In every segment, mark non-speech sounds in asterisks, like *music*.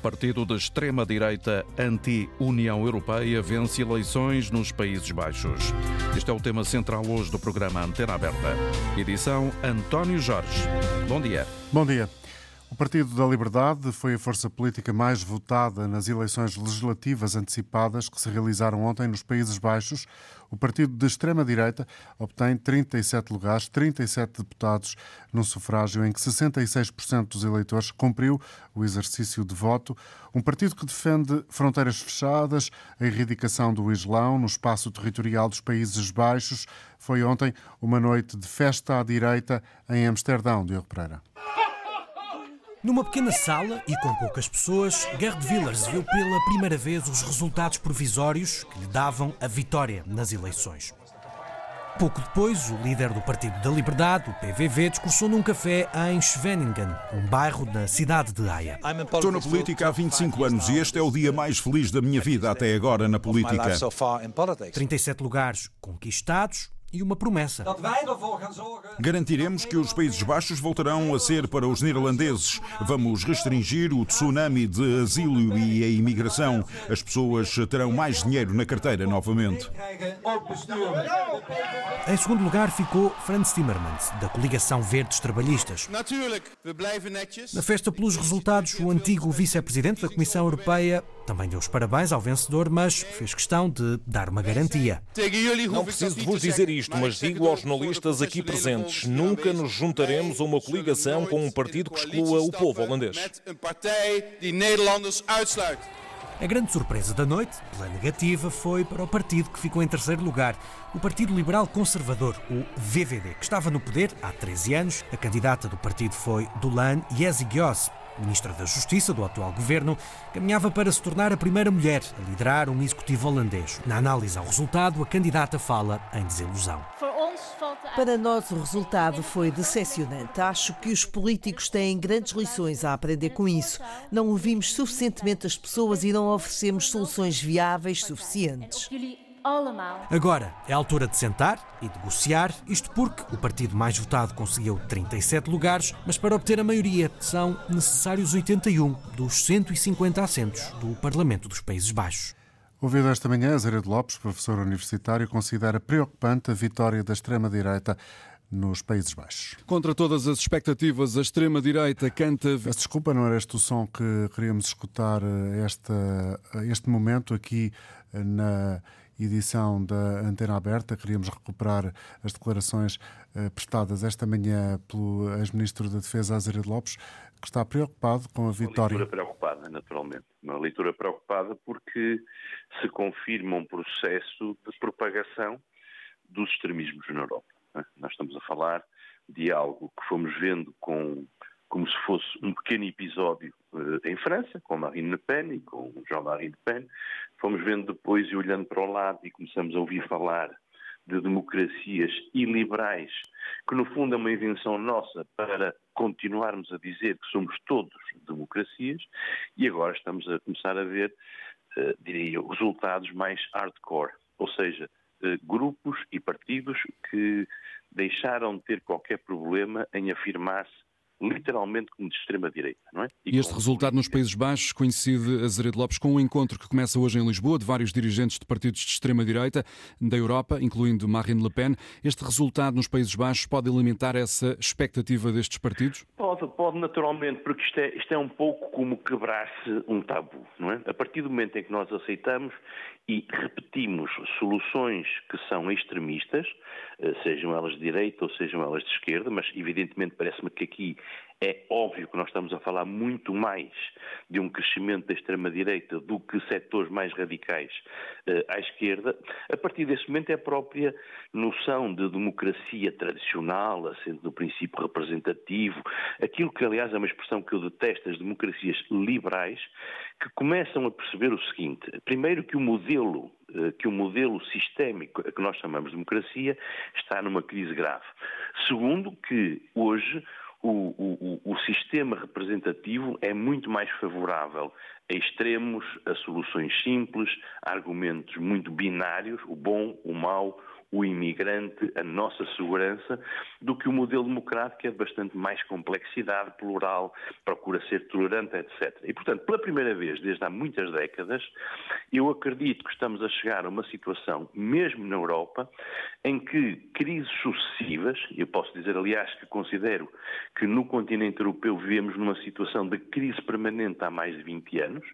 Partido de extrema-direita anti-União Europeia vence eleições nos Países Baixos. Este é o tema central hoje do programa Antena Aberta. Edição António Jorge. Bom dia. Bom dia. O Partido da Liberdade foi a força política mais votada nas eleições legislativas antecipadas que se realizaram ontem nos Países Baixos. O partido de extrema-direita obtém 37 lugares, 37 deputados, num sufrágio em que 66% dos eleitores cumpriu o exercício de voto. Um partido que defende fronteiras fechadas, a erradicação do Islão no espaço territorial dos Países Baixos. Foi ontem uma noite de festa à direita em Amsterdão, Diogo Pereira. Numa pequena sala e com poucas pessoas, Gerd Wilders viu pela primeira vez os resultados provisórios que lhe davam a vitória nas eleições. Pouco depois, o líder do Partido da Liberdade, o PVV, discursou num café em Schwenningen, um bairro da cidade de Haia. Estou na política há 25 anos e este é o dia mais feliz da minha vida até agora na política. 37 lugares conquistados e uma promessa. Garantiremos que os Países Baixos voltarão a ser para os neerlandeses. Vamos restringir o tsunami de asilo e a imigração. As pessoas terão mais dinheiro na carteira novamente. Em segundo lugar ficou Franz Timmermans, da coligação Verdes Trabalhistas. Na festa pelos resultados, o antigo vice-presidente da Comissão Europeia também deu os parabéns ao vencedor, mas fez questão de dar uma garantia. Não preciso de vos dizer isto, mas digo aos jornalistas aqui presentes: nunca nos juntaremos a uma coligação com um partido que exclua o povo holandês. A grande surpresa da noite, pela negativa, foi para o partido que ficou em terceiro lugar, o Partido Liberal Conservador, o VVD, que estava no poder há 13 anos. A candidata do partido foi Dulan Yezigios, ministra da Justiça do atual governo, caminhava para se tornar a primeira mulher a liderar um executivo holandês. Na análise ao resultado, a candidata fala em desilusão. Para nós, o resultado foi decepcionante. Acho que os políticos têm grandes lições a aprender com isso. Não ouvimos suficientemente as pessoas e não oferecemos soluções viáveis suficientes. Agora é a altura de sentar e negociar, isto porque o partido mais votado conseguiu 37 lugares, mas para obter a maioria são necessários 81 dos 150 assentos do Parlamento dos Países Baixos. Ouvido esta manhã, Azeredo Lopes, professor universitário, considera preocupante a vitória da extrema-direita nos Países Baixos. Contra todas as expectativas, a extrema-direita canta. Peço desculpa, não era este o som que queríamos escutar eh, esta, este momento aqui eh, na edição da Antena Aberta. Queríamos recuperar as declarações eh, prestadas esta manhã pelo ex-ministro da Defesa, Azeredo Lopes, que está preocupado com a vitória. Uma leitura preocupada, naturalmente. Uma leitura preocupada porque se confirma um processo de propagação dos extremismos na Europa. É? Nós estamos a falar de algo que fomos vendo com, como se fosse um pequeno episódio uh, em França, com Marine Le Pen e com Jean-Marie Le Pen. Fomos vendo depois e olhando para o lado e começamos a ouvir falar de democracias iliberais, que no fundo é uma invenção nossa para continuarmos a dizer que somos todos democracias, e agora estamos a começar a ver, uh, diria resultados mais hardcore, ou seja, uh, grupos e partidos que deixaram de ter qualquer problema em afirmar-se literalmente como de extrema-direita, não é? E, e este resultado nos Países Baixos coincide, Azeredo Lopes, com um encontro que começa hoje em Lisboa de vários dirigentes de partidos de extrema-direita da Europa, incluindo Marine Le Pen. Este resultado nos Países Baixos pode alimentar essa expectativa destes partidos? Pode, pode naturalmente, porque isto é, isto é um pouco como quebrar-se um tabu, não é? A partir do momento em que nós aceitamos e repetimos soluções que são extremistas, eh, sejam elas de direita ou sejam elas de esquerda, mas evidentemente parece-me que aqui é óbvio que nós estamos a falar muito mais de um crescimento da extrema-direita do que setores mais radicais uh, à esquerda. A partir desse momento é a própria noção de democracia tradicional, assente no princípio representativo, aquilo que aliás é uma expressão que eu detesto, as democracias liberais, que começam a perceber o seguinte: primeiro que o modelo eh, que o modelo sistémico que nós chamamos de democracia está numa crise grave. Segundo, que hoje o, o, o, sistema representativo é muito mais favorável a extremos, a soluções simples, a argumentos muito binários, o bom, o mau, o imigrante, a nossa segurança, do que o modelo democrático, é de bastante mais complexidade, plural, procura ser tolerante, etc. E, portanto, pela primeira vez, desde há muitas décadas, eu acredito que estamos a chegar a uma situação, mesmo na Europa, em que crises sucessivas, eu posso dizer, aliás, que considero que no continente europeu vivemos numa situação de crise permanente há mais de 20 anos,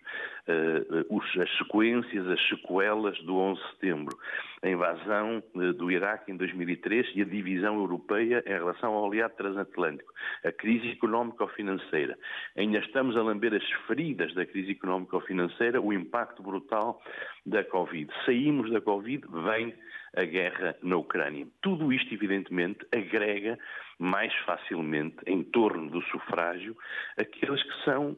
uh, as sequências, as sequelas do 11 de setembro, a invasão uh, do Iraque em 2003 e a divisão europeia em relação ao aliado transatlântico, a crise económico-financeira. Ainda estamos a lamber as feridas da crise económico-financeira, o impacto brutal da Covid. Saímos da Covid, vem a guerra na Ucrânia. Tudo isto, evidentemente, agrega mais facilmente em torno do sufrágio aqueles que são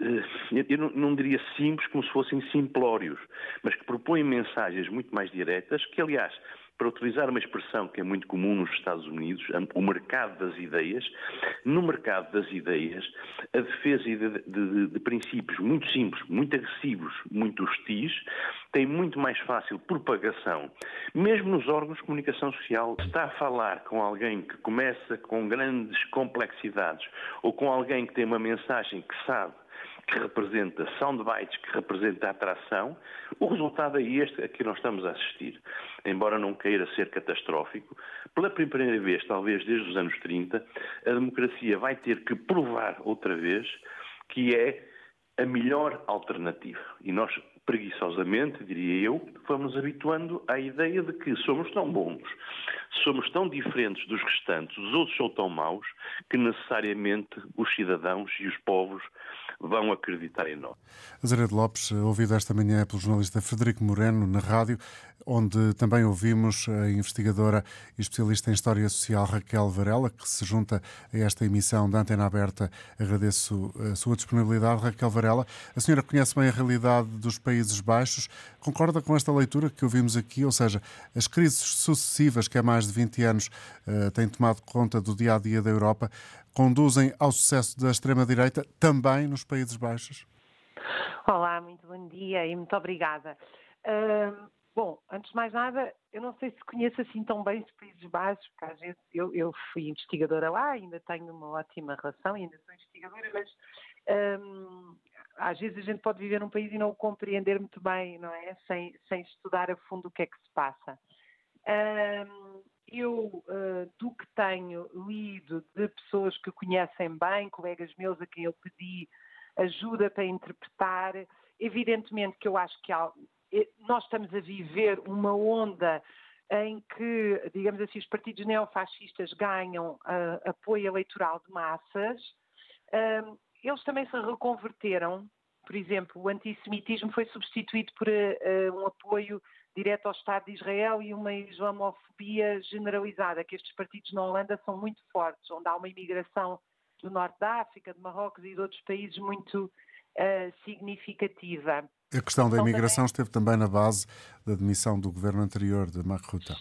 eh, eu não, diria simples como se fossem simplórios, mas que propõem mensagens muito mais diretas, que aliás para utilizar uma expressão que é muito comum nos Estados Unidos, o mercado das ideias, no mercado das ideias, a defesa de, de, de, princípios muito simples, muito agressivos, muito hostis, tem muito mais fácil propagação. Mesmo nos órgãos de comunicação social, está a falar com alguém que começa com grandes complexidades ou com alguém que tem uma mensagem que sabe que representa soundbites, que representa atração, o resultado é este a que nós estamos a assistir. Embora não queira ser catastrófico, pela primeira vez, talvez desde os anos 30, a democracia vai ter que provar outra vez que é a melhor alternativa. E nós, preguiçosamente, diria eu, vamos habituando à ideia de que somos tão bons, somos tão diferentes dos restantes, os outros são tão maus, que necessariamente os cidadãos e os povos vão acreditar em nós. Azeredo Lopes, ouvido esta manhã pelo jornalista Frederico Moreno na rádio, onde também ouvimos a investigadora e especialista em História Social Raquel Varela, que se junta a esta emissão da Antena Aberta. Agradeço a sua disponibilidade, Raquel Varela. A senhora conhece bem a realidade dos Países Baixos. Concorda com esta leitura que ouvimos aqui? Ou seja, as crises sucessivas que há mais de 20 anos uh, têm tomado conta do dia a dia da Europa conduzem ao sucesso da extrema-direita também nos Países Baixos? Olá, muito bom dia e muito obrigada. Bom, antes de mais nada, eu não sei se conheço assim tão bem os Países Baixos, porque às vezes eu, eu fui investigadora lá, ainda tenho uma ótima relação, ainda sou investigadora, mas um, às vezes a gente pode viver num país e não o compreender muito bem, não é? Sem, sem estudar a fundo o que é que se passa. Um, eu, uh, do que tenho lido de pessoas que conhecem bem, colegas meus a quem eu pedi ajuda para interpretar, evidentemente que eu acho que há, eh, nós estamos a viver uma onda em que, digamos assim, os partidos neofascistas ganham uh, apoio eleitoral de massas. Uh, eles também se reconverteram, por exemplo, o antissemitismo foi substituído por um apoio direto ao Estado de Israel e uma islamofobia generalizada, que estes partidos na Holanda são muito fortes, onde há uma imigração do norte da África, de Marrocos e de outros países muito uh, significativa. A questão da imigração também... esteve também na base da demissão do governo anterior, de Mark Rutte.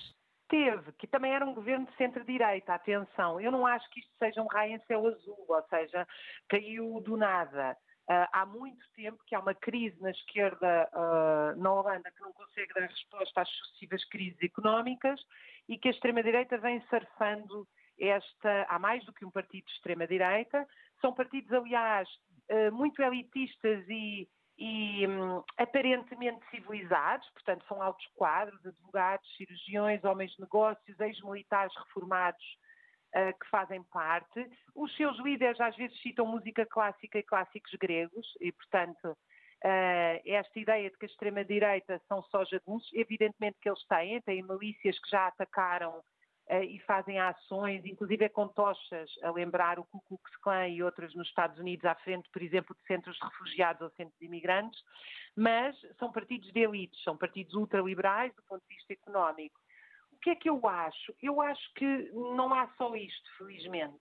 Teve, que também era um governo de centro-direita, atenção. Eu não acho que isto seja um raio em céu azul, ou seja, caiu do nada. Uh, há muito tempo que há uma crise na esquerda uh, na Holanda que não consegue dar resposta às sucessivas crises económicas e que a extrema-direita vem surfando esta. Há mais do que um partido de extrema-direita. São partidos, aliás, uh, muito elitistas e, e um, aparentemente civilizados, portanto, são altos quadros, advogados, cirurgiões, homens de negócios, ex-militares reformados uh, que fazem parte. Os seus líderes às vezes citam música clássica e clássicos gregos, e, portanto, uh, esta ideia de que a extrema-direita são só jagunços, evidentemente que eles têm, têm milícias que já atacaram Uh, e fazem ações, inclusive com tochas, a lembrar o Ku Klux Klan e outras nos Estados Unidos, à frente, por exemplo, de centros de refugiados ou centros de imigrantes, mas são partidos de elites, são partidos ultraliberais do ponto de vista económico que é que eu acho? Eu acho que não há só isto, felizmente.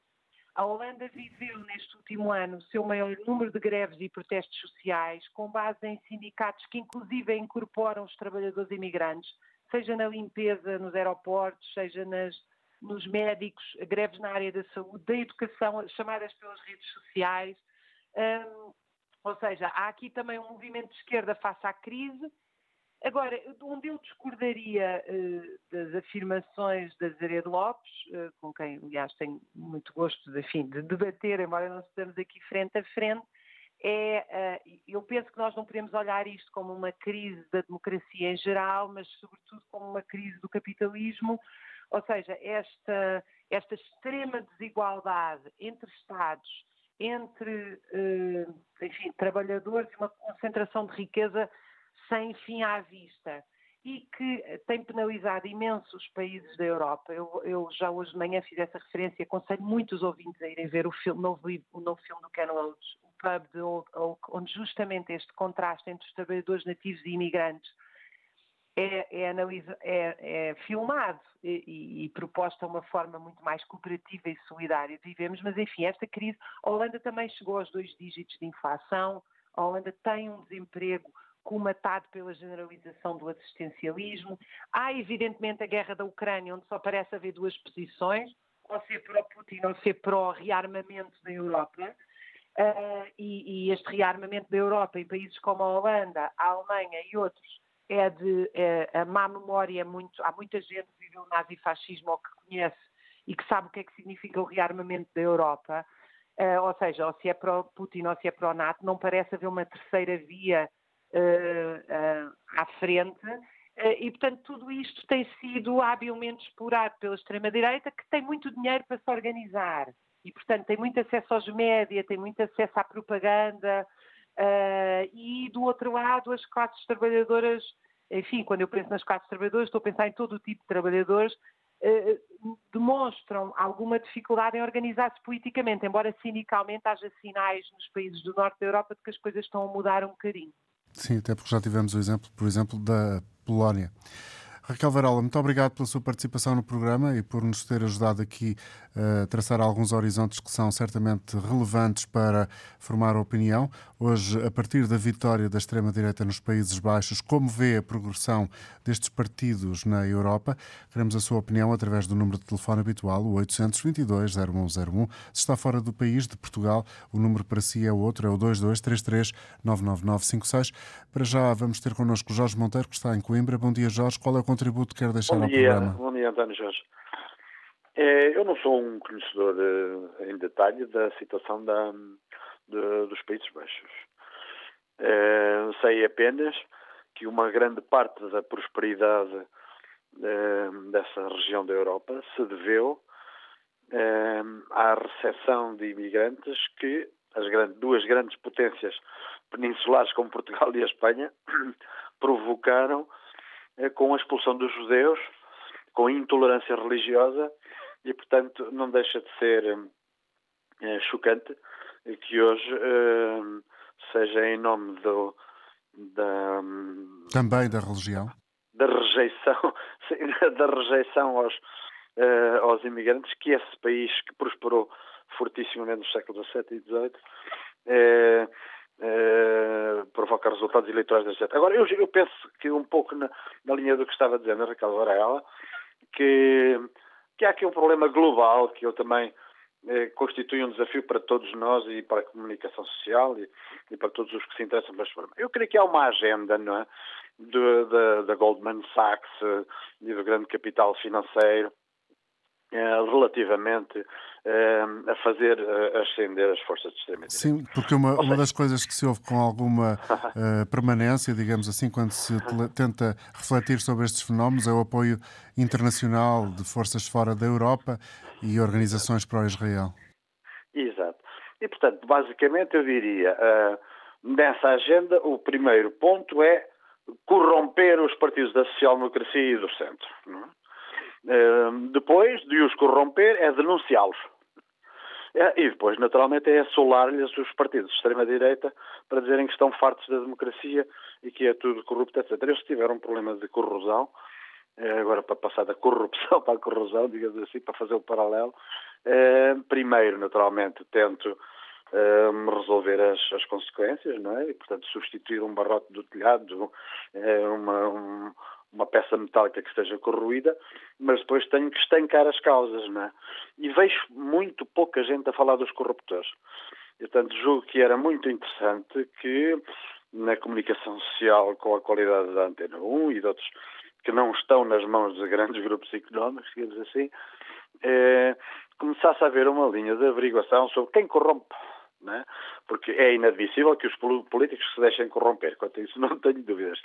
A Holanda viveu neste último ano o seu maior número de greves e protestos sociais, com base em sindicatos que inclusive incorporam os trabalhadores imigrantes, seja na limpeza nos aeroportos, seja nas, nos médicos, greves na área da saúde, da educação, chamadas pelas redes sociais. Um, ou seja, há aqui também um movimento de esquerda face à crise Agora, onde eu discordaria uh, das afirmações da Zared Lopes, uh, com quem, aliás, tenho muito gosto de, enfim, de debater, embora não estejamos aqui frente a frente, é, uh, eu penso que nós não podemos olhar isto como uma crise da democracia em geral, mas sobretudo como uma crise do capitalismo, ou seja, esta, esta extrema desigualdade entre Estados, entre, enfim, trabalhadores e uma concentração de riqueza sem fim à vista e que tem penalizado imenso os países da Europa. Eu, eu, já hoje de manhã fiz essa referência, aconselho muitos ouvintes a irem ver o, filme, novo, o novo filme do Ken Loach, o Pub de Old Oak, onde justamente este contraste entre os trabalhadores nativos e imigrantes é, é, é, é filmado e, e, proposto de uma forma muito mais cooperativa e solidária de vivemos, mas enfim, esta crise, a Holanda também chegou aos dois dígitos de inflação, a Holanda tem um desemprego comatado pela generalização do assistencialismo. Há, evidentemente, a guerra da Ucrânia, onde só parece haver duas posições, ou ser pró-Putin ou ser pró-rearmamento da Europa. Uh, e, e, este rearmamento da Europa em países como a Holanda, a Alemanha e outros é de é, a má memória. É muito, há muita gente que viveu o nazifascismo ou que conhece e que sabe o que é que significa o rearmamento da Europa. Uh, ou seja, ou se é pró-Putin ou se é pró-NATO, não parece haver uma terceira via à frente. E, portanto, tudo isto tem sido habilmente explorado pela extrema-direita, que tem muito dinheiro para se organizar. E, portanto, tem muito acesso aos média, tem muito acesso à propaganda. E, do outro lado, as classes trabalhadoras, enfim, quando eu penso nas classes trabalhadoras, estou a pensar em todo o tipo de trabalhadores, demonstram alguma dificuldade em organizar-se politicamente, embora cinicalmente haja sinais nos países do norte da Europa de que as coisas estão a mudar um bocadinho. Sim, até porque já tivemos o exemplo, por exemplo, da Polónia. Raquel Varola, muito obrigado pela sua participação no programa e por nos ter ajudado aqui a traçar alguns horizontes que são certamente relevantes para formar opinião. Hoje, a partir da vitória da extrema-direita nos Países Baixos, como vê a progressão destes partidos na Europa? Queremos a sua opinião através do número de telefone habitual, o 822-0101. Se está fora do país, de Portugal, o número para si é outro, é o 2233-99956. Para já vamos ter connosco Jorge Monteiro, que está em Coimbra. Bom dia, Jorge. Qual é o contributo que quer deixar bom dia, ao programa? Bom dia, António Jorge. É, eu não sou um conhecedor eh, em detalhe da situação da, de, dos Países Baixos. É, sei apenas que uma grande parte da prosperidade é, dessa região da Europa se deveu à recepção de imigrantes que as grandes, duas grandes potências peninsulares como Portugal e a Espanha *coughs* provocaram com a expulsão dos judeus, com a intolerância religiosa e, portanto, não deixa de ser é, chocante que hoje é, seja em nome do, da. Também da religião? Da rejeição, *laughs* da rejeição aos, é, aos imigrantes, que esse país que prosperou fortissimamente nos séculos XVII e XVIII é, provoca resultados eleitorais, etc. Agora, eu, eu penso que um pouco na, na linha do que estava dizendo a Raquel Varela, que que há aqui um problema global que eu também eh, constitui um desafio para todos nós e para a comunicação social e, e para todos os que se interessam por este problema. Eu creio que há uma agenda, não é? Da Goldman Sachs eh, e do grande capital financeiro eh, relativamente eh, a fazer eh, ascender as forças de extrema-direita. Sim, porque uma, uma das coisas que se ouve com alguma uh, *laughs* permanência, digamos assim, quando se tenta refletir sobre estes fenómenos, é o apoio internacional de forças fora da Europa e organizações pró-Israel. Exato. E, portanto, basicamente eu diria, uh, nessa agenda, o primeiro ponto é corromper os partidos da social-democracia e do centro. Não é? Ehm, depois de os corromper, é denunciá-los. É, e depois, naturalmente, é assolar-lhes os partidos de extrema-direita para dizerem que estão fartos da democracia e que é tudo corrupto, etc. Eles tiveram um problema de corrosão, eh, agora para passar da corrupção *laughs* para a corrosão, digamos assim, para fazer o paralelo. Ehm, primeiro, naturalmente, tento ehm, resolver as, as, consequências, não é? E, portanto, substituir um barrote do telhado, eh, uma, um, uma peça metálica que esteja corroída, mas depois tenho que estancar as causas, não é? E vejo muito pouca gente a falar dos corruptores. Eu, portanto, julgo que era muito interessante que na comunicação social com a qualidade da Antena 1 e de outros que não estão nas mãos de grandes grupos económicos, digamos assim, é, começasse a haver uma linha de averiguação sobre quem corrompe. Né? Porque é inadmissível que os políticos se deixem corromper, quanto a isso não tenho dúvidas.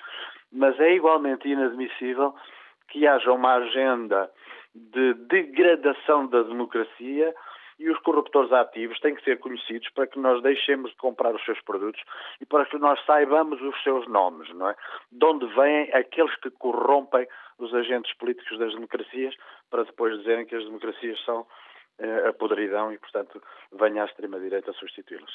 Mas é igualmente inadmissível que haja uma agenda de degradação da democracia e os corruptores ativos têm que ser conhecidos para que nós deixemos de comprar os seus produtos e para que nós saibamos os seus nomes, não é? De onde vêm aqueles que corrompem os agentes políticos das democracias para depois dizerem que as democracias são a podridão e, portanto, venha a extrema-direita substituí-los.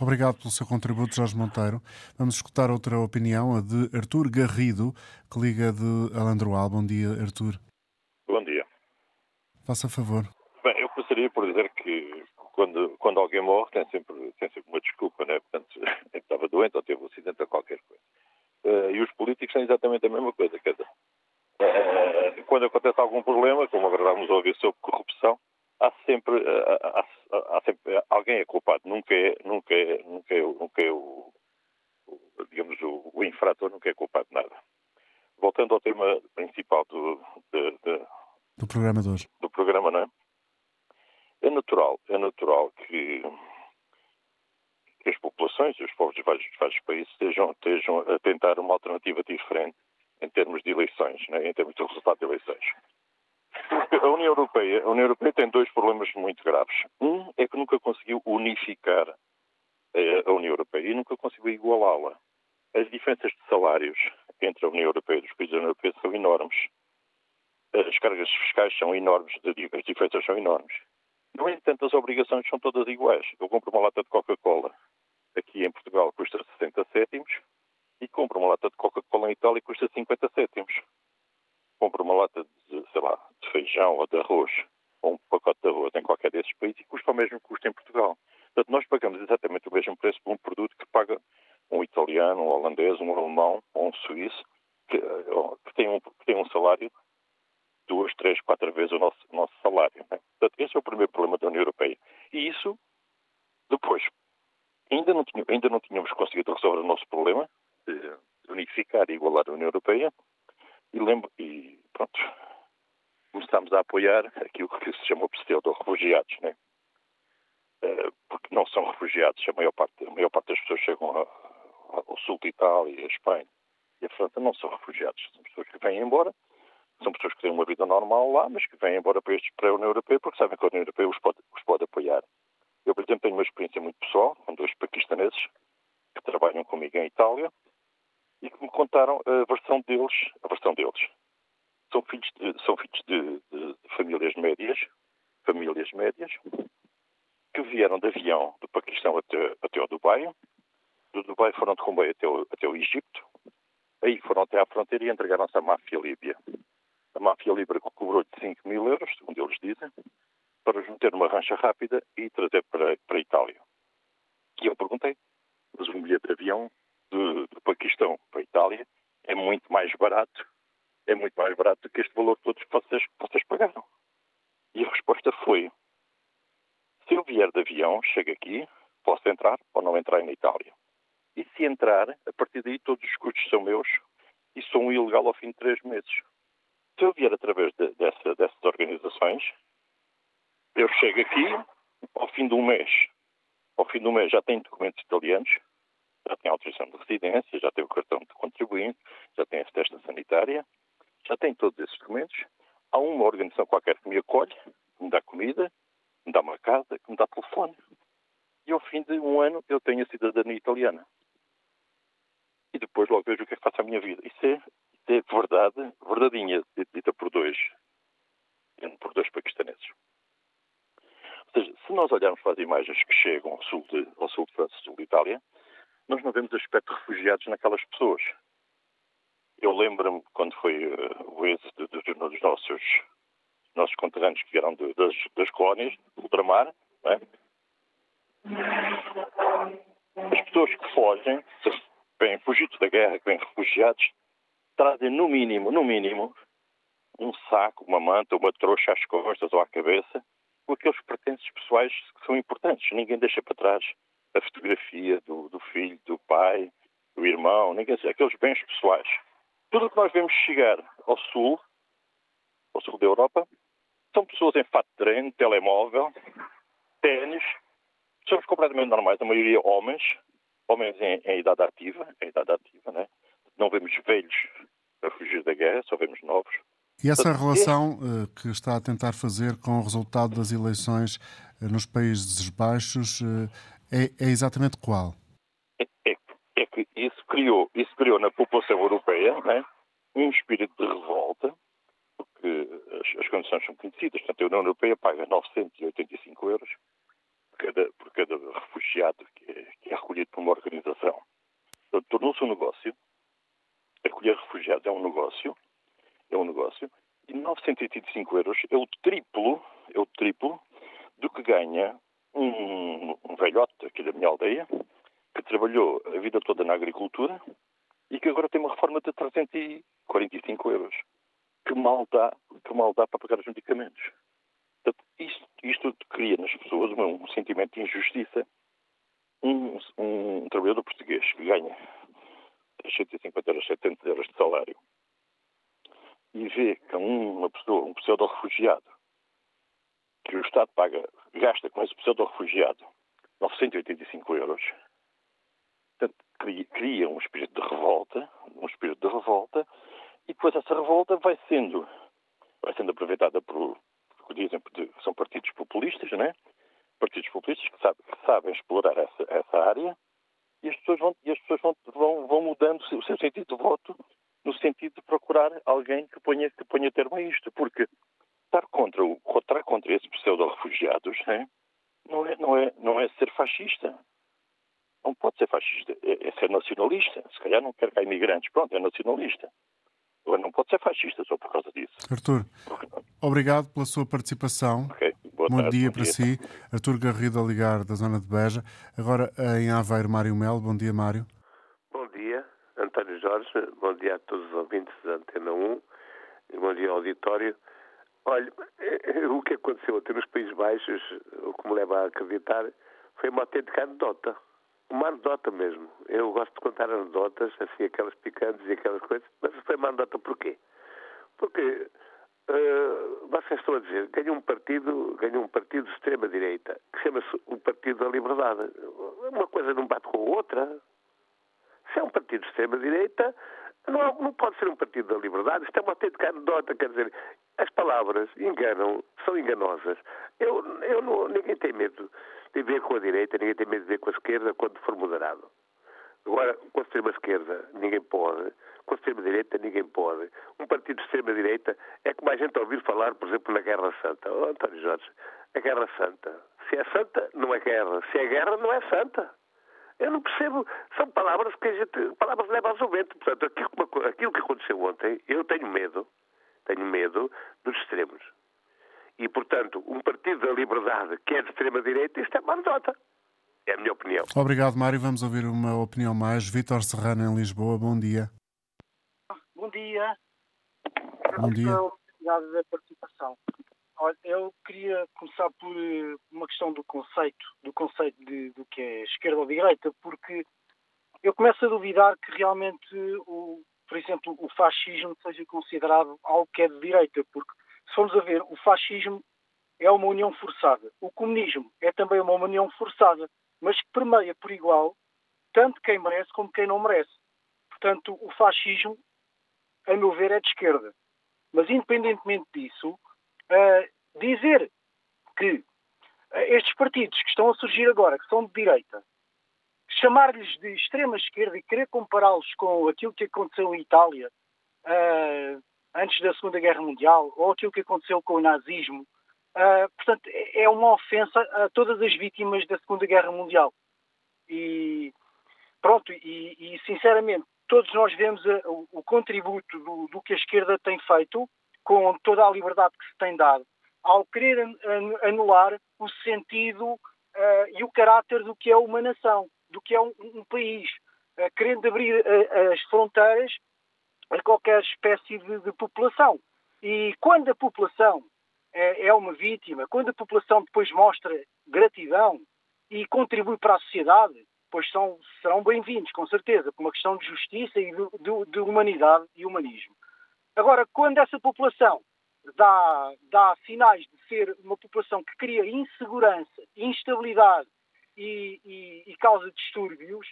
Obrigado pelo seu contributo, Jorge Monteiro. Vamos escutar outra opinião, a de Artur Garrido, que liga de Alandroal. Bom dia, Artur. Bom dia. Faça favor. Bem, eu começaria por dizer que quando, quando alguém morre tem sempre, tem sempre uma desculpa, né? Portanto, *laughs* estava doente ou teve um acidente ou qualquer coisa. Uh, e os políticos têm exatamente a mesma coisa. Quer dizer, uh, quando acontece algum problema, como agora vamos ouvir sobre corrupção, há sempre, uh, há, há, sempre alguém é culpado. Nunca é, nunca é, nunca é, nunca é o, o, digamos, o, o, infrator nunca é culpado de nada. Voltando ao tema principal do, de, de, do programa de hoje. Do programa, não é? É natural, é natural que, que as populações e os povos de vários, de vários países estejam, estejam a tentar uma alternativa diferente em termos de eleições, né, em termos de resultado de eleições. Porque *laughs* a União Europeia, a União Europeia tem dois problemas muito graves. Um é que nunca conseguiu unificar a União Europeia e nunca conseguiu igualá-la. As diferenças de salários entre a União Europeia e os países da União Europeia são enormes. As cargas fiscais são enormes, as diferenças são enormes. No entanto, as obrigações são todas iguais. Eu compro uma lata de Coca-Cola aqui em Portugal custa 60 cêntimos e compro uma lata de Coca-Cola em Itália custa 50 cêntimos. Compro uma lata de, sei lá, de feijão ou de arroz ou um pacote de arroz em qualquer desses países e custa o mesmo custo em Portugal. Portanto, nós pagamos exatamente o mesmo preço por um produto que paga um italiano, um holandês, um alemão ou um suíço que, eh, que, tem, um, que tem um salário duas, três, quatro vezes o nosso, nosso salário. Né? Portanto, esse é o primeiro problema da União Europeia. E isso, depois, ainda não, tinha, ainda não tínhamos conseguido resolver o nosso problema de unificar e igualar a União Europeia e, lembro, e pronto, começámos a apoiar aquilo que se chama pseudo-refugiados, né? Uh, porque não são refugiados, a maior parte, a maior parte das pessoas chegam ao sul de Itália, a Espanha e a França não são refugiados, são pessoas que vêm embora são pessoas que têm uma vida normal lá, mas que vêm embora para, estes, para a União Europeia porque sabem que a União Europeia os pode, os pode apoiar. Eu, por exemplo, tenho uma experiência muito pessoal com dois paquistaneses que trabalham comigo em Itália e que me contaram a versão deles, a versão deles. São filhos de, são filhos de, de, de famílias médias, famílias médias, que vieram de avião do Paquistão até, até o Dubai. Do Dubai foram de comboio até o, até o Egito. Aí foram até à fronteira e entregaram-se à máfia líbia. A máfia Libra cobrou-lhe 5 mil euros, segundo eles dizem, para os meter numa rancha rápida e trazer para, para a Itália. E eu perguntei, mas um bilhete de avião do, do Paquistão para a Itália é muito mais barato, é muito mais barato do que este valor todo que vocês, vocês pagaram. E a resposta foi, se eu vier de avião, chego aqui, posso entrar ou não entrar na Itália. E se entrar, a partir daí todos os custos são meus e sou um ilegal ao fim de três meses. Se eu vier através de, dessa, dessas organizações, eu chego aqui, ao fim de um mês, ao fim do mês já tenho documentos italianos, já tenho autorização de residência, já tenho o cartão de contribuinte, já tenho a testa sanitária, já tenho todos esses documentos. Há uma organização qualquer que me acolhe, que me dá comida, que me dá uma casa, que me dá telefone. E ao fim de um ano eu tenho a cidadania italiana. E depois logo vejo o que é que faço a minha vida. Isso é é verdade, verdadeinha, dita por dois, por dois paquistaneses. Ou seja, se nós olharmos para as imagens que chegam ao sul de, ao sul de França sul de Itália, nós não vemos aspecto de refugiados naquelas pessoas. Eu lembro-me quando foi uh, o êxito dos, nossos, nossos conterrâneos que vieram de, das, das colónias, do ultramar, é? as pessoas que fogem, que vêm fugidos da guerra, que vêm refugiados, trazem no mínimo, no mínimo, um saco, uma manta, uma trouxa às costas ou à cabeça, com aqueles pertences pessoais que são importantes. Ninguém deixa para trás a fotografia do, do filho, do pai, o irmão, ninguém sabe, aqueles bens pessoais. Tudo o que nós vemos chegar ao sul, ao sul da Europa, são pessoas em fato de treino, telemóvel, ténis, pessoas completamente normais, a maioria homens, homens em, em idade ativa, em idade ativa, né? Não vemos velhos a fugir da guerra, só vemos novos. E essa relação uh, que está a tentar fazer com o resultado das eleições uh, nos Países Baixos uh, é, é, exatamente qual? É, é, é, que isso criou, isso criou na população europeia né, um espírito de revolta, porque as, as, condições são conhecidas. Portanto, a União Europeia paga 985 euros por cada, por cada refugiado que é, que é recolhido por uma organização. Portanto, tornou-se um negócio. Acolher refugiados é um negócio é um negócio, e 985 euros é o triplo, é o triplo do que ganha um, um velhote aqui da minha aldeia, que trabalhou a vida toda na agricultura e que agora tem uma reforma de 345 euros. Que mal dá, que mal dá para pagar os medicamentos. Portanto, isto, isto cria nas pessoas um, um sentimento de injustiça. Um, um, trabalhador português que ganha 350 euros, 700 euros de salário e vê que uma pessoa, um pseudo-refugiado, que o Estado paga, gasta com esse pseudo-refugiado 985 euros, portanto, cria, cria um espírito de revolta, um espírito de revolta, e depois essa revolta vai sendo, vai sendo aproveitada por, por dizem, são partidos populistas, né? Partidos populistas que, sabe, que sabem explorar essa, essa área e as pessoas vão, e as pessoas vão, vão, vão mudando o seu sentido de voto no sentido de procurar alguém que ponha, que ponha termo a isto, porque estar contra, o, estar contra esses pseudo-refugiados é, não, é, não, é, não é ser fascista. Não pode ser fascista, é, é ser nacionalista. Se calhar não quer cá imigrantes, pronto, é nacionalista. Agora não pode ser fascista só por causa disso. Artur, obrigado pela sua participação. Okay. bom tarde, dia bom para dia. si. Artur Garrido a ligar da zona de Beja. Agora em Aveiro, Mário Melo. Bom dia, Mário. Bom dia. António Jorge, bom dia a todos os ouvintes da Antena 1 e bom dia ao auditório. Olha, *laughs* o que aconteceu até nos Países Baixos, o que me leva a acreditar, foi uma autêntica anedota. Uma anedota mesmo. Eu gosto de contar anedotas, assim, aquelas picantes e aquelas coisas, mas foi uma anedota porquê? Porque uh, vocês estão a dizer, ganhou um partido, ganhou um partido de extrema-direita, que chama-se o Partido da Liberdade. Uma coisa não bate com a outra. Se é um partido de extrema-direita, não, não, pode ser um partido da liberdade. Isto é uma autêntica anedota, quer dizer, as palavras enganam, são enganosas. Eu, eu não, ninguém tem medo de ver com a direita, ninguém tem medo de ver com a esquerda quando for moderado. Agora, com a extrema-esquerda, ninguém pode. Com a extrema-direita, ninguém pode. Um partido de extrema-direita é como a gente ouvir falar, por exemplo, na Guerra Santa. Oh, António Jorge, a Guerra Santa. Se é santa, não é guerra. Se é guerra, não é santa. Eu não percebo, são palavras que a gente, palavras levam ao vento. Portanto, aquilo, aquilo que aconteceu ontem, eu tenho medo, tenho medo dos extremos. E, portanto, um partido da liberdade que é de extrema-direita, isto é uma anedota. É a minha opinião. Obrigado, Mário. Vamos ouvir uma opinião mais. Vítor Serrano, em Lisboa. Bom dia. Bom dia. Bom dia. Obrigado da participação. Olha, eu queria começar por eh, uma questão do conceito, do conceito de, do que é esquerda ou direita, porque eu começo a duvidar que realmente, o, por exemplo, o fascismo seja considerado algo que é de direita, porque se formos a ver, o fascismo é uma união forçada. O comunismo é também uma união forçada, mas que permeia por igual tanto quem merece como quem não merece. Portanto, o fascismo, a meu ver, é de esquerda. Mas, independentemente disso, uh, dizer que uh, estes partidos que estão a surgir agora, que são de direita, chamar-lhes de extrema esquerda e querer compará-los com aquilo que aconteceu em Itália uh, antes da Segunda Guerra Mundial ou aquilo que aconteceu com o nazismo, portanto, é uma ofensa a todas as vítimas da Segunda Guerra Mundial. E pronto, e, e sinceramente, todos nós vemos a, o, o, contributo do, do que a esquerda tem feito com toda a liberdade que se tem dado, ao querer anular o sentido uh, e o caráter do que é uma nação, do que é um, um país, uh, querendo abrir uh, as fronteiras a qualquer espécie de, de, população. E quando a população é uma vítima, quando a população depois mostra gratidão e contribui para a sociedade, pois são, serão bem-vindos, com certeza, por uma questão de justiça e de, de, de, humanidade e humanismo. Agora, quando essa população dá, dá sinais de ser uma população que cria insegurança, instabilidade e, e, e causa distúrbios,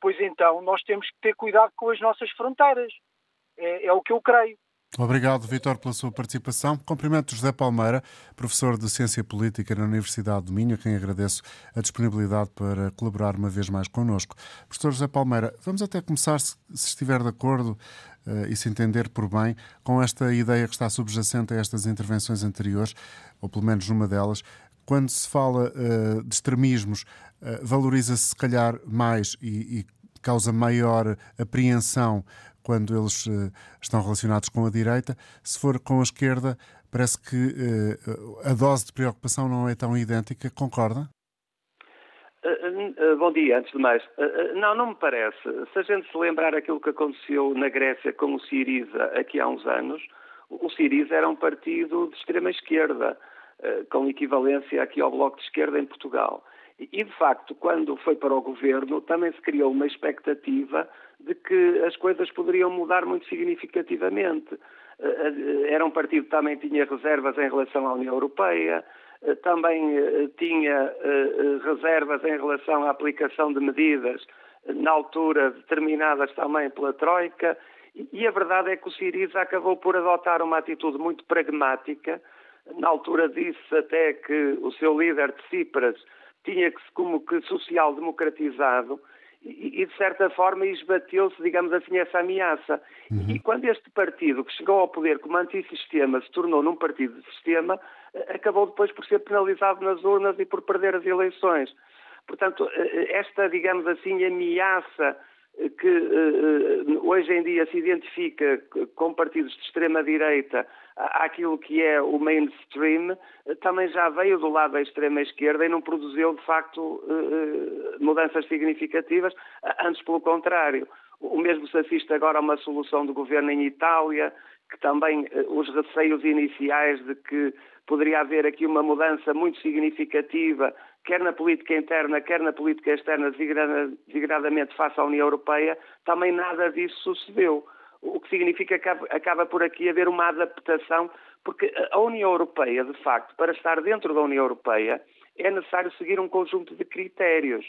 pois então nós temos que ter cuidado com as nossas fronteiras. É, é o que eu creio. Obrigado, Vitor, pela sua participação. Cumprimento José Palmeira, professor de Ciência Política na Universidade de Minho, a quem agradeço a disponibilidade para colaborar uma vez mais connosco. Professor José Palmeira, vamos até começar, se, se estiver de acordo uh, e se entender por bem, com esta ideia que está subjacente a estas intervenções anteriores, ou pelo menos numa delas. Quando se fala uh, de extremismos, uh, valoriza-se, se calhar, mais e, e causa maior apreensão quando eles uh, estão relacionados com a direita. Se for com a esquerda, parece que uh, a dose de preocupação não é tão idêntica. Concorda? Uh, bom dia, antes de mais. Não, não me parece. Se a gente se lembrar aquilo que aconteceu na Grécia com o Siriza aqui há uns anos, o Siriza era um partido de extrema esquerda, com equivalência aqui ao Bloco de Esquerda em Portugal. E, de facto, quando foi para o governo, também se criou uma expectativa de que as coisas poderiam mudar muito significativamente. Eh, eh, era um partido que também tinha reservas em relação à União Europeia, eh, também tinha reservas em relação à aplicação de medidas na altura determinadas também pela Troika, e a verdade é que o Siriza acabou por adotar uma atitude muito pragmática. Na altura disse até que o seu líder de Cipras tinha que como que social-democratizado e, de certa forma, esbateu-se, digamos assim, essa ameaça. Uhum. E quando este partido, que chegou ao poder como antissistema, se tornou num partido de sistema, eh, acabou depois por ser penalizado nas urnas e por perder as eleições. Portanto, eh, eh, esta, digamos assim, ameaça que hoje em dia se identifica com partidos de extrema-direita àquilo que é o mainstream, também já veio do lado da extrema-esquerda e não produziu, de facto, uh, mudanças significativas, antes pelo contrário. O mesmo se assiste agora a uma solução de governo em Itália, que também os receios iniciais de que poderia haver aqui uma mudança muito significativa quer na política interna, quer na política externa, desigradamente face à União Europeia, também nada disso sucedeu. O que significa que acaba por aqui haver uma adaptação, porque a União Europeia, de facto, para estar dentro da União Europeia, é necessário seguir um conjunto de critérios.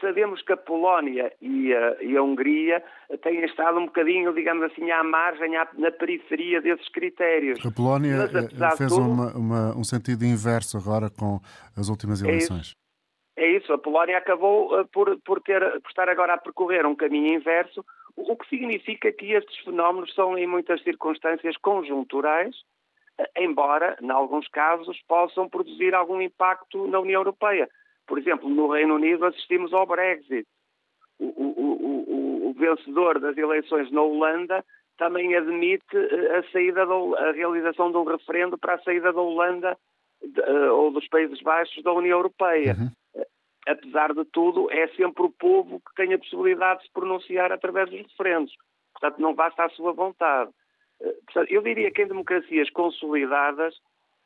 Sabemos que a Polónia e a, e a Hungria têm estado um bocadinho, digamos assim, à margem, à, na periferia desses critérios. A Polónia Mas, eh, fez tudo, uma, uma, um sentido inverso agora com as últimas eleições. É isso, é isso. a Polónia acabou uh, por, por, ter, por estar agora a percorrer um caminho inverso, o que significa que estes fenómenos são, em muitas circunstâncias, conjunturais, embora, em alguns casos, possam produzir algum impacto na União Europeia. Por exemplo, no Reino Unido assistimos ao Brexit. O, o, o, o vencedor das eleições na Holanda também admite eh, a saída da, a realização de um referendo para a saída da Holanda de, eh, ou dos Países Baixos da União Europeia. Uhum. Eh, apesar de tudo, é sempre o povo que tem a possibilidade de se pronunciar através dos referendos. Portanto, não basta a sua vontade. Eu diria que em democracias consolidadas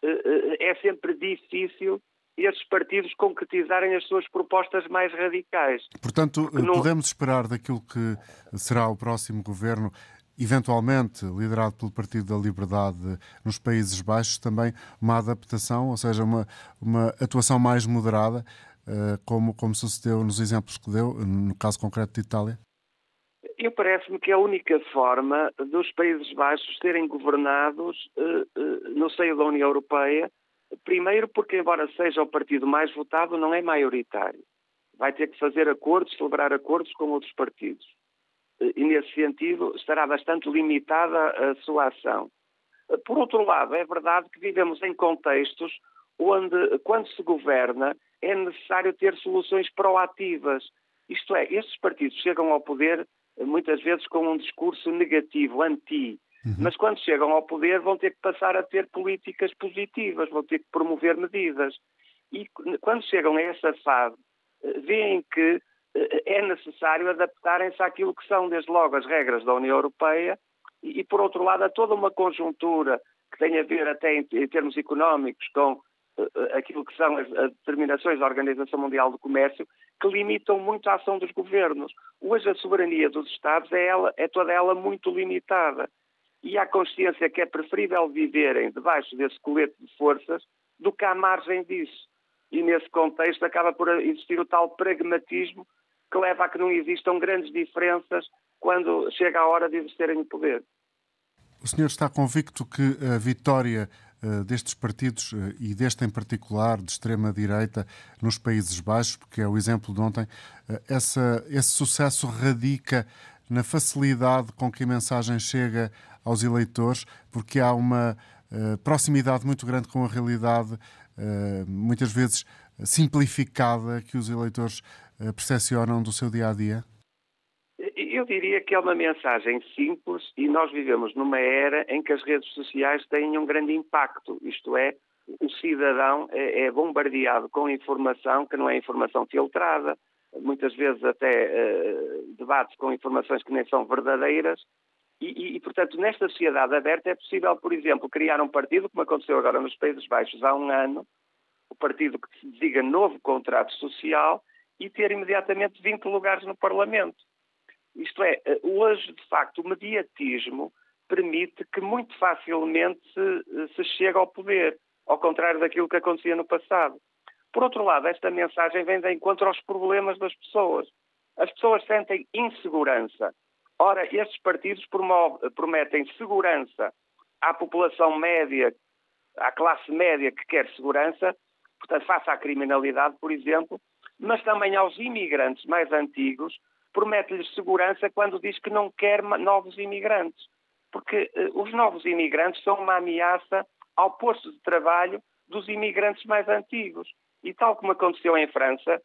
é sempre difícil esses partidos concretizarem as suas propostas mais radicais. Portanto, não... podemos esperar daquilo que será o próximo governo, eventualmente liderado pelo Partido da Liberdade nos Países Baixos, também uma adaptação, ou seja, uma, uma atuação mais moderada, eh, como, como sucedeu nos exemplos que deu, no caso concreto de Itália? Eu parece-me que é a única forma dos Países Baixos serem governados uh, uh, no seio da União Europeia Primeiro, porque, embora seja o partido mais votado, não é maioritário. Vai ter que fazer acordos, celebrar acordos com outros partidos. E, nesse sentido, estará bastante limitada a sua ação. Por outro lado, é verdade que vivemos em contextos onde, quando se governa, é necessário ter soluções proativas. Isto é, estes partidos chegam ao poder muitas vezes com um discurso negativo, anti, Uhum. Mas quando chegam ao poder vão ter que passar a ter políticas positivas, vão ter que promover medidas. E quando chegam a essa fase, eh, veem que eh, é necessário adaptarem-se àquilo que são, desde logo, as regras da União Europeia e, por outro lado, a toda uma conjuntura que tem a ver até em, termos económicos com aquilo que são as, determinações da Organização Mundial do Comércio, que limitam muito a ação dos governos. Hoje a soberania dos Estados é, ela, é toda ela muito limitada. E há consciência que é preferível viverem debaixo desse colete de forças do que à margem disso. E nesse contexto acaba por existir o tal pragmatismo que leva a que não existam grandes diferenças quando chega a hora de exercerem o poder. O senhor está convicto que a vitória destes partidos, uh, e deste em particular, de extrema-direita, nos Países Baixos, porque é o exemplo de ontem, uh, essa, esse sucesso radica na facilidade com que a mensagem chega aos eleitores, porque há uma proximidade muito grande com a realidade, muitas vezes simplificada, que os eleitores percepcionam do seu dia a dia? Eu diria que é uma mensagem simples e nós vivemos numa era em que as redes sociais têm um grande impacto, isto é, o cidadão é, é bombardeado com informação que não é informação filtrada, muitas vezes até uh, debate com informações que nem são verdadeiras, e, e, e, portanto, nesta sociedade aberta é possível, por exemplo, criar um partido, como aconteceu agora nos Países Baixos há um ano, o partido que se designa novo contrato social, e ter imediatamente 20 lugares no Parlamento. Isto é, eh, hoje, de facto, o mediatismo permite que muito facilmente se, eh, se chegue ao poder, ao contrário daquilo que acontecia no passado. Por outro lado, esta mensagem vem de encontro aos problemas das pessoas. As pessoas sentem insegurança. Ora, estes partidos prometem segurança à população média, à classe média que quer segurança, portanto, face à criminalidade, por exemplo, mas também aos imigrantes mais antigos promete-lhes segurança quando diz que não quer novos imigrantes. Porque uh, os novos imigrantes são uma ameaça ao posto de trabalho dos imigrantes mais antigos. E tal como aconteceu em França,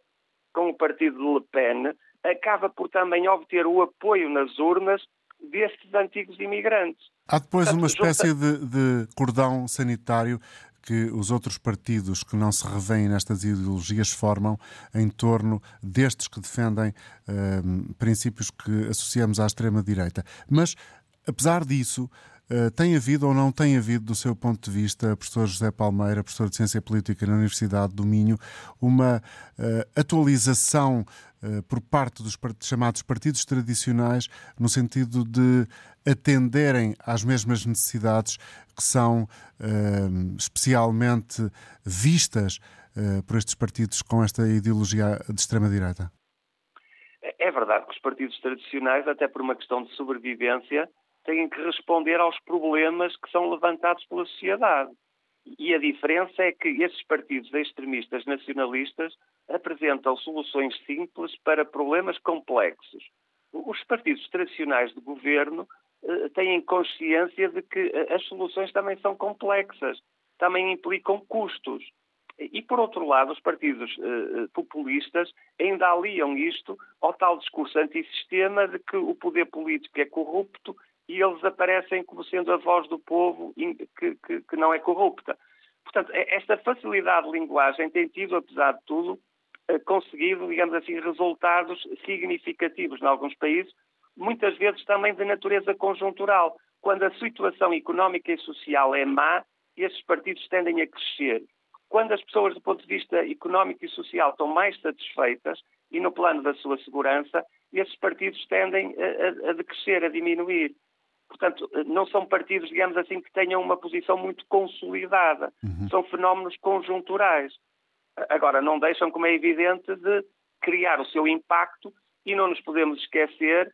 com o partido de Le Pen, acaba por também obter o apoio nas urnas destes antigos imigrantes. Há depois uma espécie de, de cordão sanitário que os outros partidos que não se revêem nestas ideologias formam em torno destes que defendem uh, princípios que associamos à extrema-direita. Mas, apesar disso, Uh, tem havido ou não tem havido, do seu ponto de vista, professor José Palmeira, professor de Ciência Política na Universidade do Minho, uma uh, atualização uh, por parte dos chamados partidos tradicionais no sentido de atenderem às mesmas necessidades que são uh, especialmente vistas uh, por estes partidos com esta ideologia de extrema-direita? É verdade que os partidos tradicionais, até por uma questão de sobrevivência, têm que responder aos problemas que são levantados pela sociedade. E a diferença é que esses partidos extremistas nacionalistas apresentam soluções simples para problemas complexos. Os partidos tradicionais de governo eh, têm consciência de que eh, as soluções também são complexas, também implicam custos. E, por outro lado, os partidos uh, populistas ainda aliam isto ao tal discurso antissistema de que o poder político é corrupto e eles aparecem como sendo a voz do povo que, que, que não é corrupta. Portanto, esta facilidade de linguagem tem tido, apesar de tudo, conseguido, digamos assim, resultados significativos em alguns países, muitas vezes também de natureza conjuntural. Quando a situação económica e social é má, esses partidos tendem a crescer. Quando as pessoas, do ponto de vista económico e social, estão mais satisfeitas e no plano da sua segurança, esses partidos tendem a, a, a decrescer, a diminuir. Portanto, não são partidos, digamos assim, que tenham uma posição muito consolidada. Uhum. São fenómenos conjunturais. Agora, não deixam, como é evidente, de criar o seu impacto e não nos podemos esquecer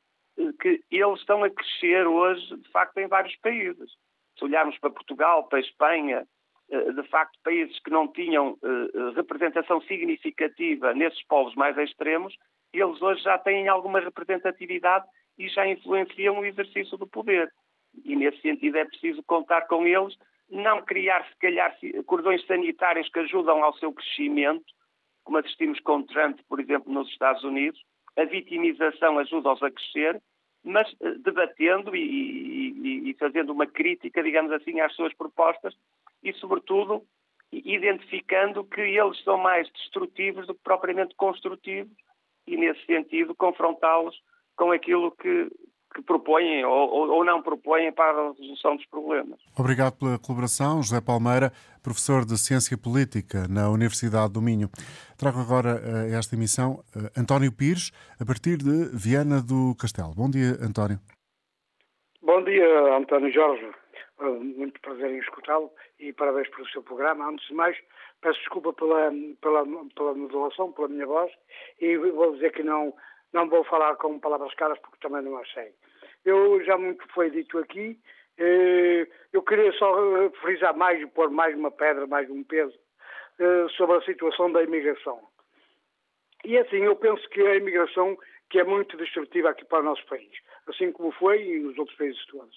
que eles estão a crescer hoje, de facto, em vários países. Se olharmos para Portugal, para a Espanha, eh, de facto, países que não tinham eh, eh, representação significativa nesses povos mais extremos, eles hoje já têm alguma representatividade e já influenciam o exercício do poder. E, nesse sentido, é preciso contar com eles, não criar, se calhar, cordões sanitários que ajudam ao seu crescimento, como assistimos com Trump, por exemplo, nos Estados Unidos. A vitimização ajuda-os a crescer, mas eh, debatendo e, e, e, fazendo uma crítica, digamos assim, às suas propostas e, sobretudo, identificando que eles são mais destrutivos do que propriamente construtivos e, nesse sentido, confrontá-los com aquilo que, que propõem ou, ou, não propõem para a resolução dos problemas. Obrigado pela colaboração, José Palmeira, professor de Ciência Política na Universidade do Minho. Trago agora a eh, esta emissão eh, António Pires, a partir de Viana do Castelo. Bom dia, António. Bom dia, António Jorge. Eh, muito prazer em escutá-lo e parabéns pelo seu programa. Antes de mais, peço desculpa pela, pela, pela modulação, pela minha voz, e vou dizer que não, não vou falar com palavras caras porque também não achei. Eu já muito foi dito aqui, eh, eu queria só frisar mais pôr mais uma pedra, mais um peso eh, sobre a situação da imigração. E assim, eu penso que a imigração que é muito destrutiva aqui para o nosso país, assim como foi e outros países todos.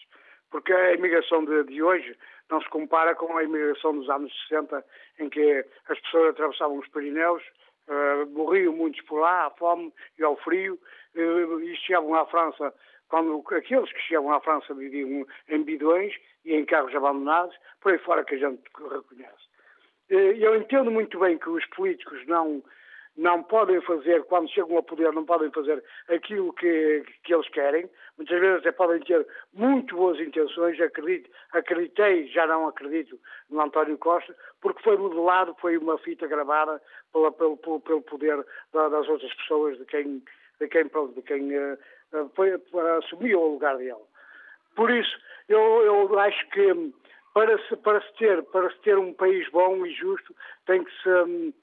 Porque a imigração de, de hoje não se compara com a imigração dos anos 60, em que as pessoas atravessavam os Pirineus, uh, morriam muitos por lá, à fome e ao frio, uh, e chegavam à França, quando aqueles que chegavam à França viviam em bidões e em carros abandonados, por aí fora que a gente reconhece. Uh, eu entendo muito bem que os políticos não não podem fazer, quando chegam ao poder, não podem fazer aquilo que, que eles querem. Muitas vezes até podem ter muito boas intenções, acredito, acreditei, já não acredito, no António Costa, porque foi modelado, foi uma fita gravada pela, pelo, pelo, pelo, poder das outras pessoas, de quem, de quem, de quem uh, foi, assumiu o lugar dele. Por isso, eu, eu acho que para se, para, se ter, para se ter um país bom e justo, tem que se.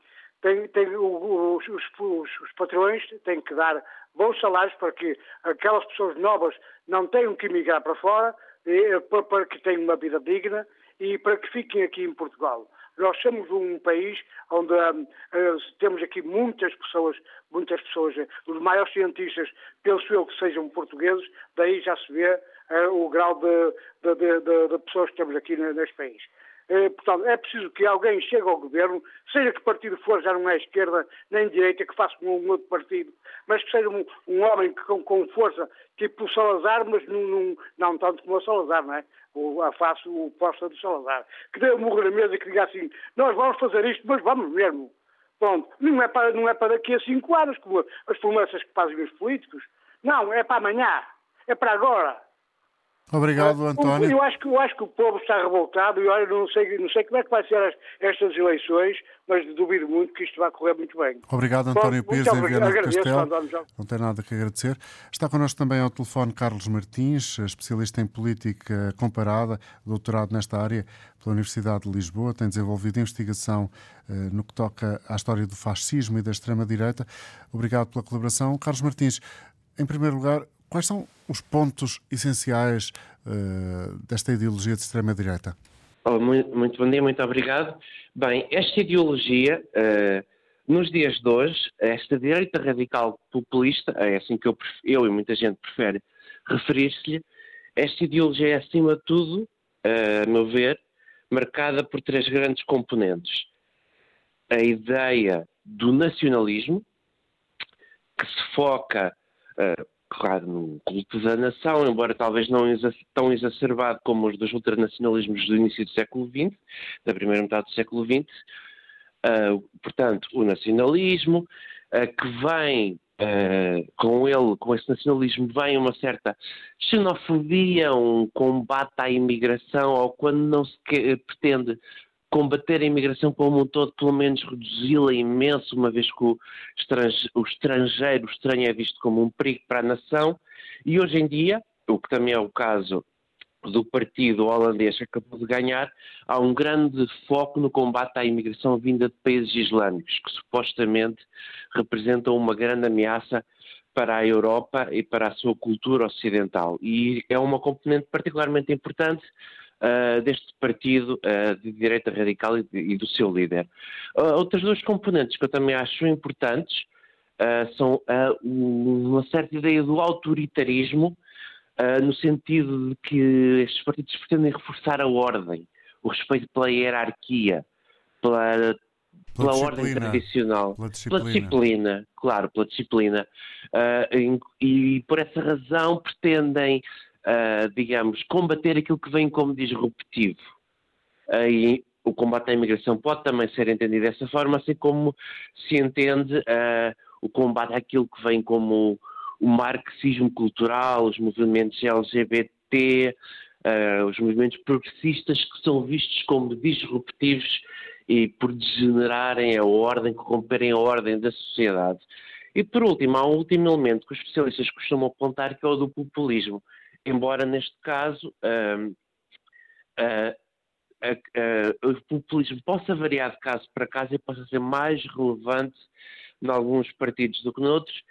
Tem, tem, os, os, os, patrões têm que dar bons salários para que aquelas pessoas novas não tenham que emigrar para fora, e, para, para que tenham uma vida digna e para que fiquem aqui em Portugal. Nós somos um país onde um, uh, temos aqui muitas pessoas, muitas pessoas, os maiores cientistas, penso eu que sejam portugueses, daí já se vê uh, o grau de, de, de, de, pessoas que temos aqui neste país. Eh, portanto, é preciso que alguém chegue ao governo, seja que partido for, já não é esquerda nem direita, que faça um outro partido, mas que seja um, um homem que, com, com, força, tipo o Salazar, mas não, não, não tanto como o Salazar, não é? O, a face, o posto do Salazar. Que dê um murro na mesa e que diga assim: nós vamos fazer isto, mas vamos mesmo. Pronto, não é para, não é para daqui a cinco anos, como as promessas que fazem os políticos. Não, é para amanhã, é para agora. Obrigado, António. Eu acho, que, eu acho que o povo está revoltado e olha, não sei, não sei como é que vai ser estas eleições, mas duvido muito que isto vai correr muito bem. Obrigado, António Pires, em Viana do Castelo. Não tem nada que agradecer. Está connosco também ao telefone Carlos Martins, especialista em política comparada, doutorado nesta área pela Universidade de Lisboa, tem desenvolvido investigação eh, no que toca à história do fascismo e da extrema-direita. Obrigado pela colaboração. Carlos Martins, em primeiro lugar, Quais são os pontos essenciais uh, desta ideologia de extrema-direita? Oh, muito, muito, bom dia, muito obrigado. Bem, esta ideologia, uh, nos dias de hoje, esta direita radical populista, é assim que eu, eu e muita gente prefere referir-se-lhe, esta ideologia é, acima de tudo, uh, a meu ver, marcada por três grandes componentes. A ideia do nacionalismo, que se foca uh, claro, no culto da nação, embora talvez não tão exacerbado como os dos ultranacionalismos do início do século XX, da primeira metade do século XX. Uh, portanto, o nacionalismo, uh, que vem uh, com ele, com esse nacionalismo, vem uma certa xenofobia, um combate à imigração, ou quando não se pretende combater a imigração como um todo, pelo menos reduzi-la imenso, uma vez que o estrangeiro, o estrangeiro, o estranho é visto como um perigo para a nação, e hoje em dia, o que também é o caso do partido holandês que acabou de ganhar, há um grande foco no combate à imigração vinda de países islâmicos, que supostamente representam uma grande ameaça para a Europa e para a sua cultura ocidental. E é uma componente particularmente importante uh, deste partido uh, de direita radical e, de, e do seu líder. Uh, outras duas componentes que eu também acho importantes são uma certa ideia do autoritarismo, no sentido de que estes partidos pretendem reforçar a ordem, o respeito pela hierarquia, pela pela, ordem tradicional, pela disciplina. pela disciplina, claro, pela disciplina. Uh, e, e, por essa razão pretendem uh, digamos, combater aquilo que vem como disruptivo. Uh, e o combate à imigração pode também ser entendido dessa forma, assim como se entende uh, o combate àquilo que vem como o marxismo cultural, os movimentos LGBT, uh, os movimentos progressistas que são vistos como disruptivos e por degenerarem a ordem, corromperem a ordem da sociedade. E por último, há um último elemento que os especialistas costumam apontar, que é o do populismo. Embora neste caso uh, o populismo possa variar de caso para caso e possa ser mais relevante em alguns partidos do que noutros,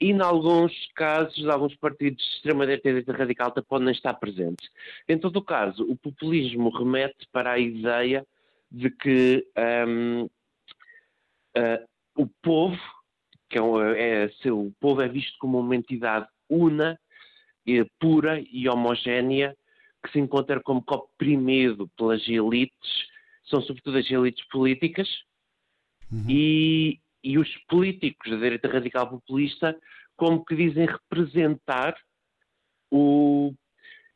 e, em alguns casos, alguns partidos de extrema-direita e direita radical até podem estar presentes. Em todo o caso, o populismo remete para a ideia de que um, uh, o povo, que é, é, é, o povo é visto como uma entidade una, pura e homogénea, que se encontra como oprimido pelas elites, são sobretudo as elites políticas, uhum. e, e os políticos da direita radical populista como que dizem representar o,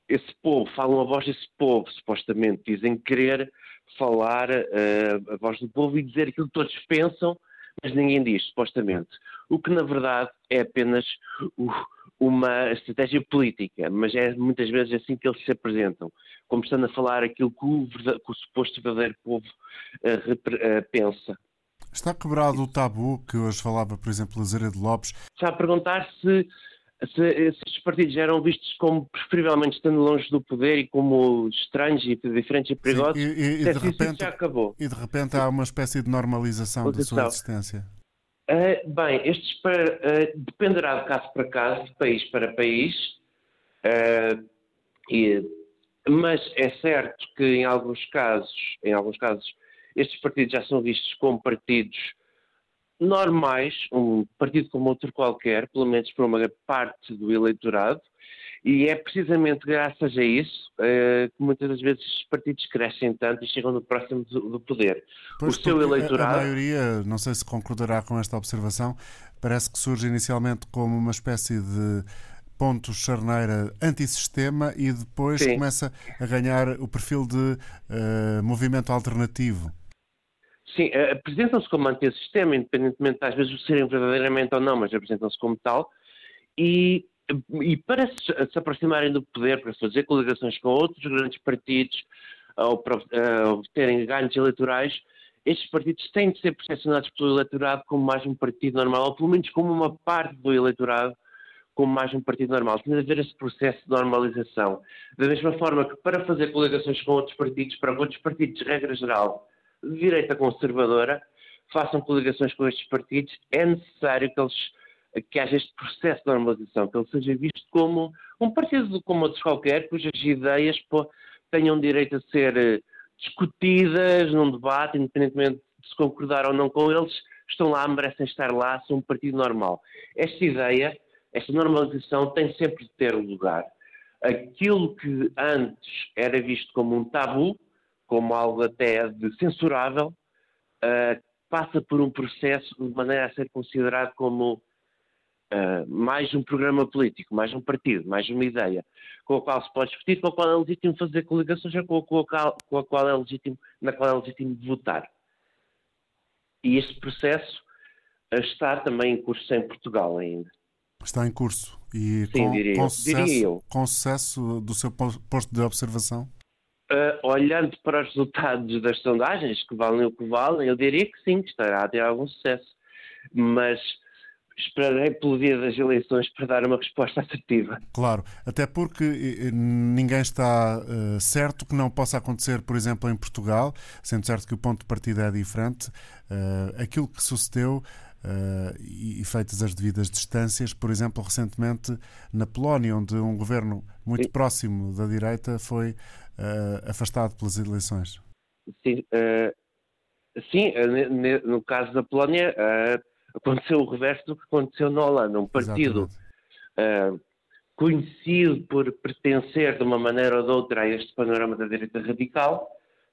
esse povo, falam a voz desse povo, supostamente, dizem querer falar uh, a voz do povo e dizer aquilo que todos pensam, mas ninguém diz, supostamente. O que na verdade é apenas o, uma estratégia política, mas é muitas vezes assim que eles se apresentam, como estando a falar aquilo que o, que o suposto verdadeiro povo uh, uh, pensa. Está quebrado o tabu que hoje falava, por exemplo, Azeredo Lopes. Está a perguntar se, se, estes partidos eram vistos como preferivelmente estando longe do poder e como estranhos e diferentes e perigosos. Sim, e, e, de repente, já acabou. E de repente há uma espécie de normalização da sua existência. Uh, bem, estes uh, dependerá de caso para caso, de país para país, uh, e, mas é certo que em alguns casos, em alguns casos, estes partidos já são vistos como partidos normais, um partido como outro qualquer, pelo menos por uma parte do eleitorado, e é precisamente graças a isso uh, que muitas das vezes os partidos crescem tanto e chegam no próximo do, do poder. Pois o seu eleitorado. A, a maioria, não sei se concordará com esta observação, parece que surge inicialmente como uma espécie de ponto charneira antissistema e depois Sim. começa a ganhar o perfil de uh, movimento alternativo. Sim, eh, apresentam-se como antissistema, independentemente às vezes de serem verdadeiramente ou não, mas apresentam-se como tal. E, e para se, se, aproximarem do poder, para fazer coligações com outros grandes partidos, ou para uh, obterem ganhos eleitorais, estes partidos têm de ser percepcionados pelo eleitorado como mais um partido normal, ou pelo menos como uma parte do eleitorado como mais um partido normal. Tem de haver esse processo de normalização. Da mesma forma que para fazer coligações com outros partidos, para outros partidos, regra geral, de direita conservadora façam coligações com estes partidos, é necessário que, eles, que haja este processo de normalização, que ele seja visto como um partido como outros qualquer, cujas ideias pô, tenham direito a ser eh, discutidas num debate, independentemente de se concordar ou não com eles, estão lá, merecem estar lá, são um partido normal. Esta ideia, esta normalização tem sempre de ter lugar. Aquilo que antes era visto como um tabu, como algo até de censurável, uh, passa por um processo de maneira a ser considerado como uh, mais um programa político, mais um partido, mais uma ideia, com a qual se pode discutir, com a qual é legítimo fazer coligações, ou com a qual, com a qual é legítimo, na qual é legítimo votar. E este processo uh, está também em curso em Portugal ainda. Está em curso. E Sim, com, diria, com, sucesso, diria eu. com sucesso do seu posto de observação? Uh, olhando para os resultados das sondagens, que valem o que valem, eu diria que sim, que estará a ter algum sucesso. Mas esperarei pelo dia das eleições para dar uma resposta assertiva. Claro, até porque ninguém está uh, certo que não possa acontecer, por exemplo, em Portugal, sendo certo que o ponto de partida é diferente. Uh, aquilo que sucedeu Uh, e, feitas as devidas distâncias, por exemplo, recentemente na Polónia, onde um governo muito Sim. próximo da direita foi afastado pelas eleições. Sim, sim no caso da Polónia aconteceu o reverso do que aconteceu na Holanda. Um partido conhecido por pertencer de uma maneira ou de outra a este panorama da direita radical,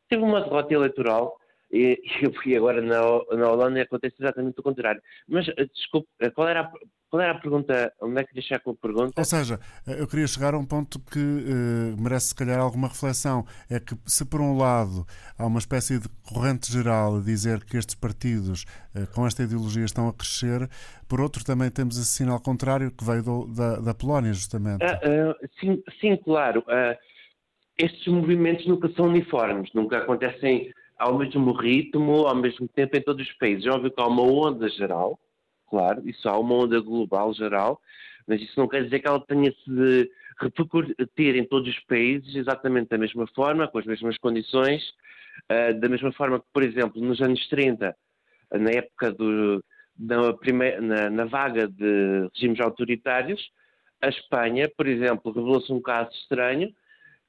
teve uma derrota eleitoral e *laughs* fui agora na, na Holanda e acontece exatamente o contrário. Mas, eh, desculpe, eh, qual era a, qual era a pergunta? Onde é que deixar com a pergunta? Ou seja, eu queria chegar a um ponto que uh, merece, se calhar, alguma reflexão. É que, se por um lado há uma espécie de corrente geral a dizer que estes partidos uh, com esta ideologia estão a crescer, por outro também temos esse sinal contrário que veio do, da, da, Polónia, justamente. Uh, sim, sim, claro. estes movimentos nunca são uniformes, nunca acontecem ao mesmo ritmo, ao mesmo tempo em todos os países. É óbvio que há uma onda geral claro, isso há uma onda global geral, mas isso não quer dizer que ela tenha de repercutir em todos os países exatamente da mesma forma, com as mesmas condições, uh, da mesma forma que, por exemplo, nos anos 30, na época do, na, primeira, na, na vaga de regimes autoritários, a Espanha, por exemplo, revelou-se um caso estranho,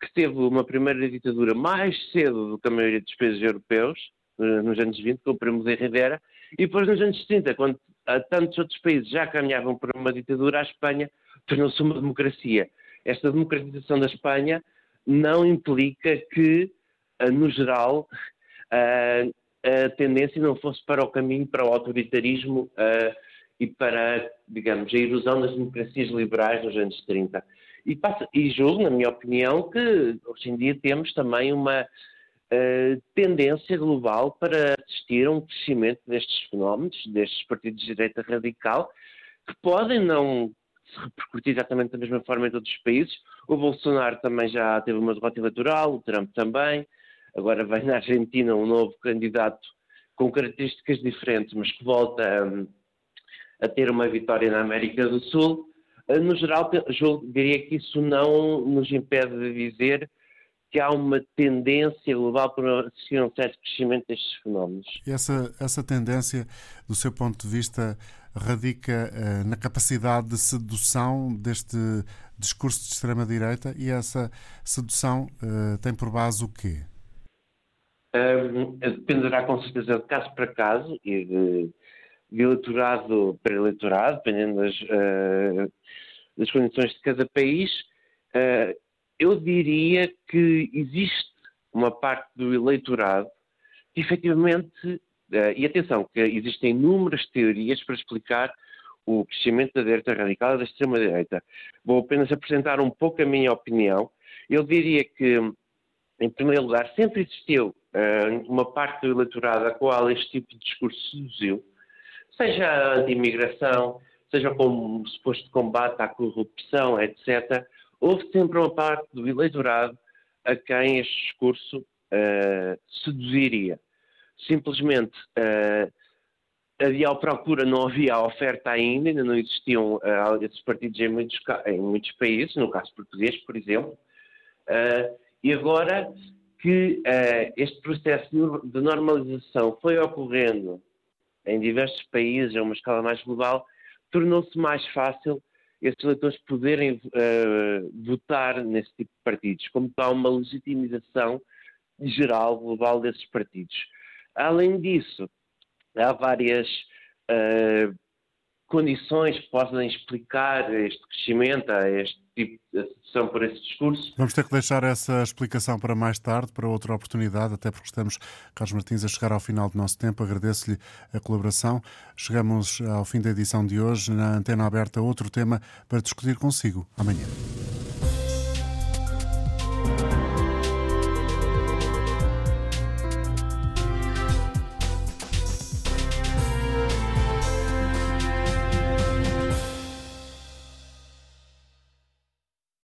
que teve uma primeira ditadura mais cedo do que a maioria dos países europeus, eh, nos anos 20, com o Primo de Rivera, e depois nos anos 30, quando tantos outros países já caminhavam para uma ditadura, a Espanha tornou-se uma democracia. Esta democratização da Espanha não implica que, eh, no geral, eh, a tendência não fosse para o caminho para o autoritarismo eh, e para, digamos, a erosão das democracias liberais nos anos 30. E, passa, e julgo, na minha opinião, que hoje em dia temos também uma uh, tendência global para assistir a um crescimento destes fenómenos, destes partidos de direita radical, que podem não se repercutir exatamente da mesma forma em todos os países. O Bolsonaro também já teve uma derrota eleitoral, o Trump também. Agora vem na Argentina um novo candidato com características diferentes, mas que volta a, a ter uma vitória na América do Sul. Eh, no geral, diria que isso não nos impede de dizer que há uma tendência global para assistir a um certo crescimento destes fenómenos. E essa, essa tendência, do seu ponto de vista, radica uh, na capacidade de sedução deste discurso de extrema-direita e essa sedução uh, tem por base o quê? Um, dependerá com certeza de caso para caso e de, de eleitorado para eleitorado, dependendo das, uh, das condições de cada país. Uh, eu diria que existe uma parte do eleitorado que efetivamente, uh, e atenção, que existem inúmeras teorias para explicar o crescimento da direita radical e da extrema-direita. Vou apenas apresentar um pouco a minha opinião. Eu diria que, em primeiro lugar, sempre existiu uh, uma parte do eleitorado a qual este tipo de discurso seduziu, seja anti-imigração, seja como suposto combate à corrupção, etc houve sempre uma parte do eleitorado a quem este discurso uh, seduziria. Simplesmente uh, havia a procura, não havia a oferta ainda, ainda não existiam uh, esses partidos em muitos, em muitos, países, no caso português, por exemplo, e agora que este processo de normalização foi ocorrendo em diversos países, a uma escala mais global, tornou-se mais fácil esses eleitores poderem uh, votar nesse tipo de partidos, como há uma legitimização geral, global desses partidos. Além disso, há várias uh, condições que podem explicar este crescimento, este tipo de associação por esse discurso. Vamos ter que deixar essa explicação para mais tarde, para outra oportunidade, até porque estamos, Carlos Martins, a chegar ao final do nosso tempo. Agradeço-lhe a colaboração. Chegamos ao fim da edição de hoje. Na antena aberta, outro tema para discutir consigo amanhã.